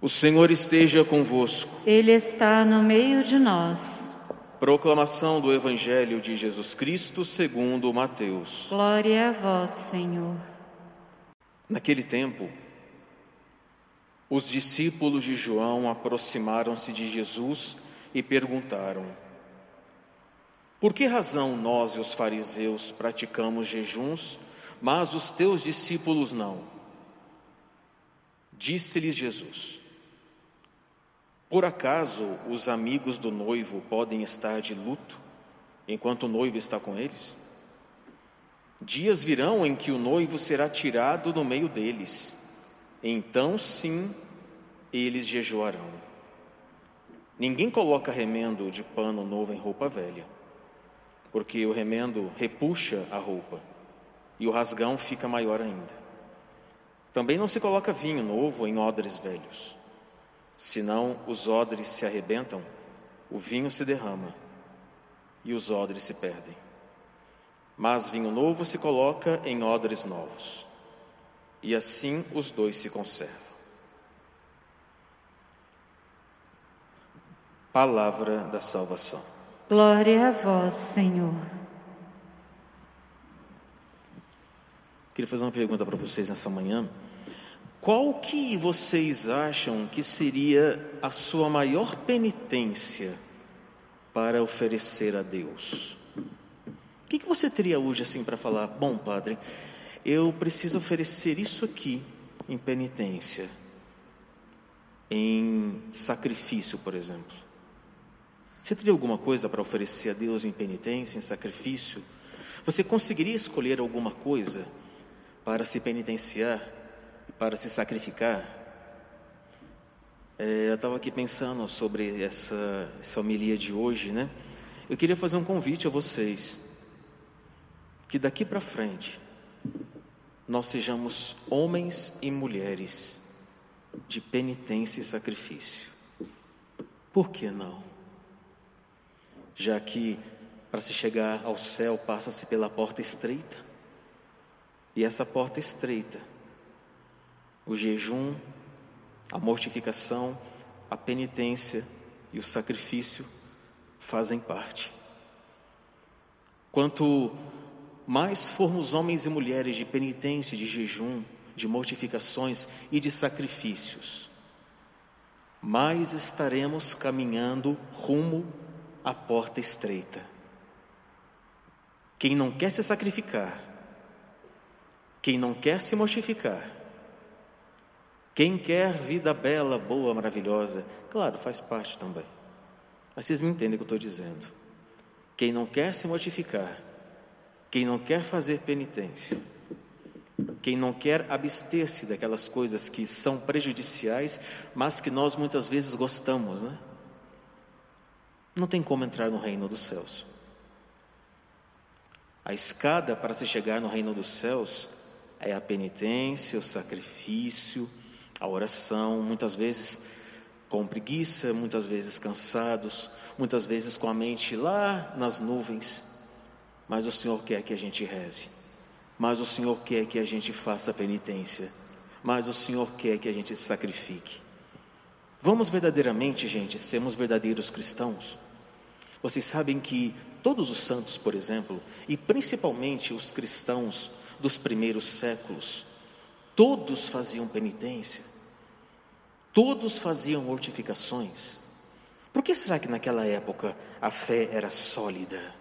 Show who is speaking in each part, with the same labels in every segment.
Speaker 1: O Senhor esteja convosco.
Speaker 2: Ele está no meio de nós.
Speaker 1: Proclamação do Evangelho de Jesus Cristo segundo Mateus.
Speaker 2: Glória a vós, Senhor.
Speaker 1: Naquele tempo, os discípulos de João aproximaram-se de Jesus e perguntaram: Por que razão nós e os fariseus praticamos jejuns, mas os teus discípulos não? Disse-lhes Jesus: Por acaso os amigos do noivo podem estar de luto enquanto o noivo está com eles? Dias virão em que o noivo será tirado do meio deles então sim eles jejuarão. Ninguém coloca remendo de pano novo em roupa velha, porque o remendo repuxa a roupa e o rasgão fica maior ainda. Também não se coloca vinho novo em odres velhos, senão os odres se arrebentam, o vinho se derrama e os odres se perdem. Mas vinho novo se coloca em odres novos e assim os dois se conservam. Palavra da salvação.
Speaker 2: Glória a vós, Senhor.
Speaker 1: Queria fazer uma pergunta para vocês nessa manhã. Qual que vocês acham que seria a sua maior penitência para oferecer a Deus? O que, que você teria hoje assim para falar? Bom, Padre, eu preciso oferecer isso aqui em penitência, em sacrifício, por exemplo. Você teria alguma coisa para oferecer a Deus em penitência, em sacrifício? Você conseguiria escolher alguma coisa para se penitenciar, para se sacrificar? É, eu estava aqui pensando sobre essa, essa homilia de hoje, né? Eu queria fazer um convite a vocês, que daqui para frente, nós sejamos homens e mulheres de penitência e sacrifício. Por que não? Já que para se chegar ao céu passa-se pela porta estreita. E essa porta estreita, o jejum, a mortificação, a penitência e o sacrifício fazem parte. Quanto mais formos homens e mulheres de penitência, de jejum, de mortificações e de sacrifícios, mais estaremos caminhando rumo à porta estreita. Quem não quer se sacrificar, quem não quer se mortificar, quem quer vida bela, boa, maravilhosa, claro, faz parte também. Mas vocês me entendem o que eu estou dizendo. Quem não quer se mortificar, quem não quer fazer penitência, quem não quer abster-se daquelas coisas que são prejudiciais, mas que nós muitas vezes gostamos, né? Não tem como entrar no reino dos céus. A escada para se chegar no reino dos céus é a penitência, o sacrifício, a oração, muitas vezes com preguiça, muitas vezes cansados, muitas vezes com a mente lá nas nuvens mas o Senhor quer que a gente reze, mas o Senhor quer que a gente faça penitência, mas o Senhor quer que a gente se sacrifique. Vamos verdadeiramente, gente, sermos verdadeiros cristãos? Vocês sabem que todos os santos, por exemplo, e principalmente os cristãos dos primeiros séculos, todos faziam penitência, todos faziam mortificações. Por que será que naquela época a fé era sólida?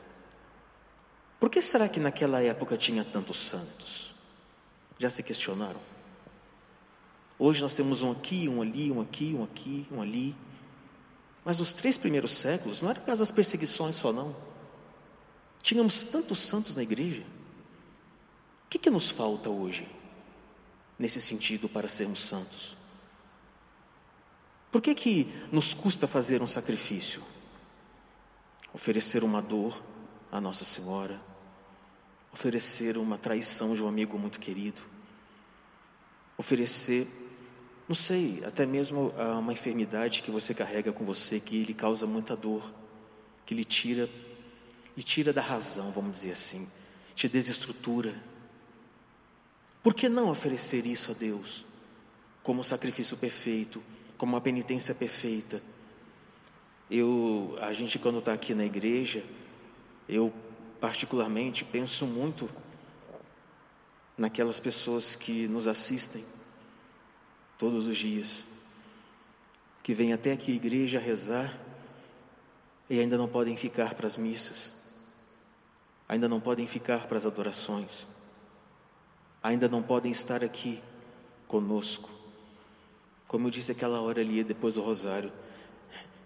Speaker 1: Por que será que naquela época tinha tantos santos? Já se questionaram? Hoje nós temos um aqui, um ali, um aqui, um aqui, um ali. Mas nos três primeiros séculos não era por causa das perseguições só, não. Tínhamos tantos santos na igreja. O que, que nos falta hoje, nesse sentido, para sermos santos? Por que, que nos custa fazer um sacrifício? Oferecer uma dor a Nossa Senhora, oferecer uma traição de um amigo muito querido, oferecer, não sei, até mesmo ah, uma enfermidade que você carrega com você que lhe causa muita dor, que lhe tira, lhe tira da razão, vamos dizer assim, te desestrutura. Por que não oferecer isso a Deus como sacrifício perfeito, como uma penitência perfeita. Eu, a gente quando está aqui na igreja, eu particularmente penso muito naquelas pessoas que nos assistem todos os dias, que vêm até aqui a igreja rezar e ainda não podem ficar para as missas, ainda não podem ficar para as adorações, ainda não podem estar aqui conosco. Como eu disse aquela hora ali depois do rosário,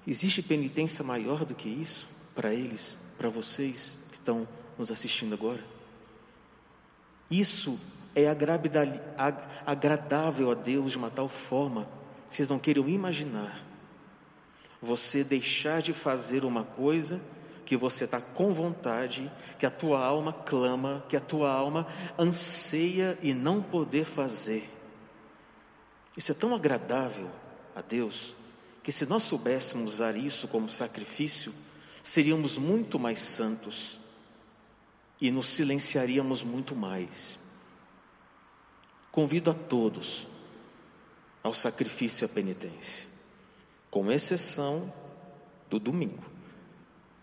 Speaker 1: existe penitência maior do que isso para eles, para vocês que estão nos assistindo agora? Isso é agradável a Deus de uma tal forma, vocês não queiram imaginar. Você deixar de fazer uma coisa que você está com vontade, que a tua alma clama, que a tua alma anseia e não poder fazer. Isso é tão agradável a Deus, que se nós soubéssemos usar isso como sacrifício, seríamos muito mais santos e nos silenciaríamos muito mais. Convido a todos ao sacrifício e à penitência, com exceção do domingo,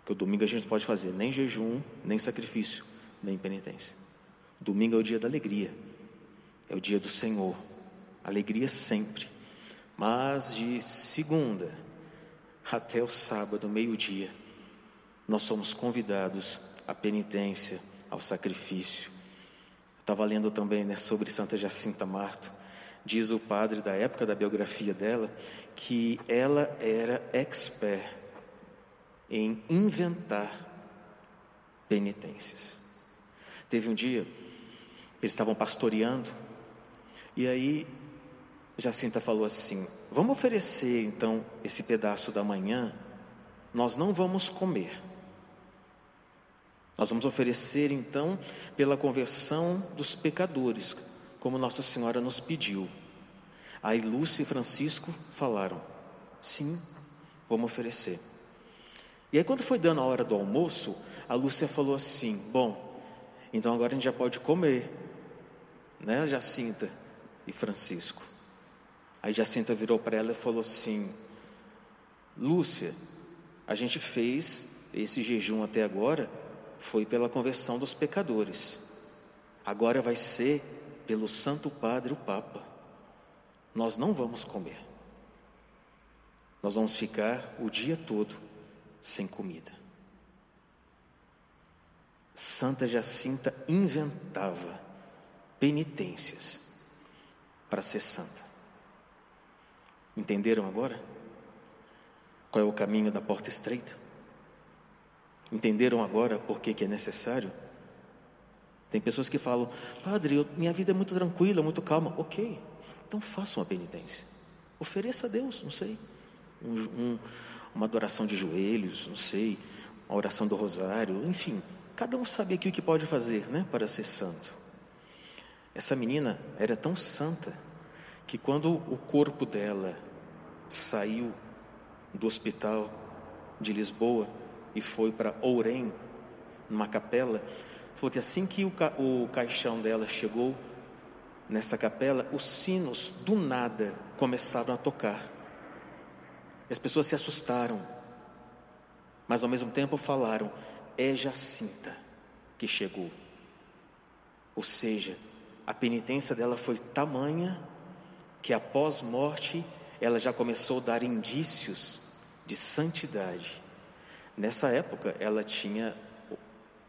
Speaker 1: que o domingo a gente não pode fazer nem jejum, nem sacrifício, nem penitência. Domingo é o dia da alegria, é o dia do Senhor, alegria sempre, mas de segunda até o sábado, meio-dia, nós somos convidados à penitência, ao sacrifício, Estava lendo também né, sobre Santa Jacinta Marto. Diz o padre da época da biografia dela que ela era expert em inventar penitências. Teve um dia, eles estavam pastoreando, e aí Jacinta falou assim: Vamos oferecer então esse pedaço da manhã, nós não vamos comer. Nós vamos oferecer então pela conversão dos pecadores, como Nossa Senhora nos pediu. Aí Lúcia e Francisco falaram: sim, vamos oferecer. E aí, quando foi dando a hora do almoço, a Lúcia falou assim: bom, então agora a gente já pode comer, né, Jacinta e Francisco. Aí Jacinta virou para ela e falou assim: Lúcia, a gente fez esse jejum até agora foi pela conversão dos pecadores. Agora vai ser pelo Santo Padre, o Papa. Nós não vamos comer. Nós vamos ficar o dia todo sem comida. Santa Jacinta inventava penitências para ser santa. Entenderam agora? Qual é o caminho da porta estreita? Entenderam agora por que, que é necessário? Tem pessoas que falam, Padre, eu, minha vida é muito tranquila, muito calma. Ok, então faça uma penitência. Ofereça a Deus, não sei, um, um, uma adoração de joelhos, não sei, uma oração do rosário, enfim. Cada um sabe aqui o que pode fazer, né, para ser santo. Essa menina era tão santa que quando o corpo dela saiu do hospital de Lisboa, e foi para Ourém, numa capela, falou que assim que o, ca o caixão dela chegou nessa capela, os sinos do nada começaram a tocar. E as pessoas se assustaram, mas ao mesmo tempo falaram: é Jacinta que chegou. Ou seja, a penitência dela foi tamanha que após morte ela já começou a dar indícios de santidade. Nessa época, ela tinha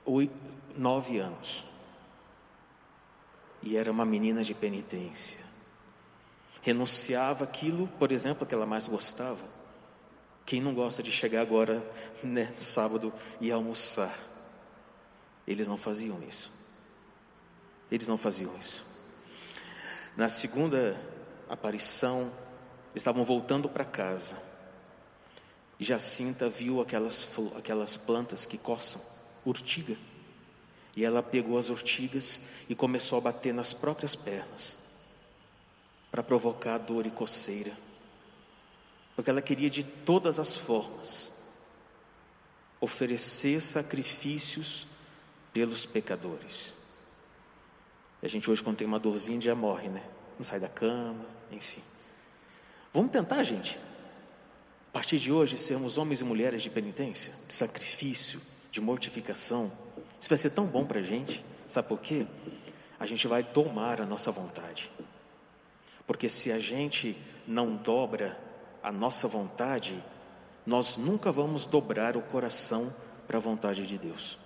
Speaker 1: oito, nove anos. E era uma menina de penitência. Renunciava aquilo, por exemplo, que ela mais gostava. Quem não gosta de chegar agora, né, sábado, e almoçar? Eles não faziam isso. Eles não faziam isso. Na segunda aparição, estavam voltando para casa. Jacinta viu aquelas, aquelas plantas que coçam, urtiga. E ela pegou as urtigas e começou a bater nas próprias pernas, para provocar dor e coceira. Porque ela queria de todas as formas oferecer sacrifícios pelos pecadores. E a gente hoje, quando tem uma dorzinha, já morre, né? Não sai da cama, enfim. Vamos tentar, gente. A partir de hoje, sermos homens e mulheres de penitência, de sacrifício, de mortificação. Isso vai ser tão bom para a gente. Sabe por quê? A gente vai tomar a nossa vontade. Porque se a gente não dobra a nossa vontade, nós nunca vamos dobrar o coração para a vontade de Deus.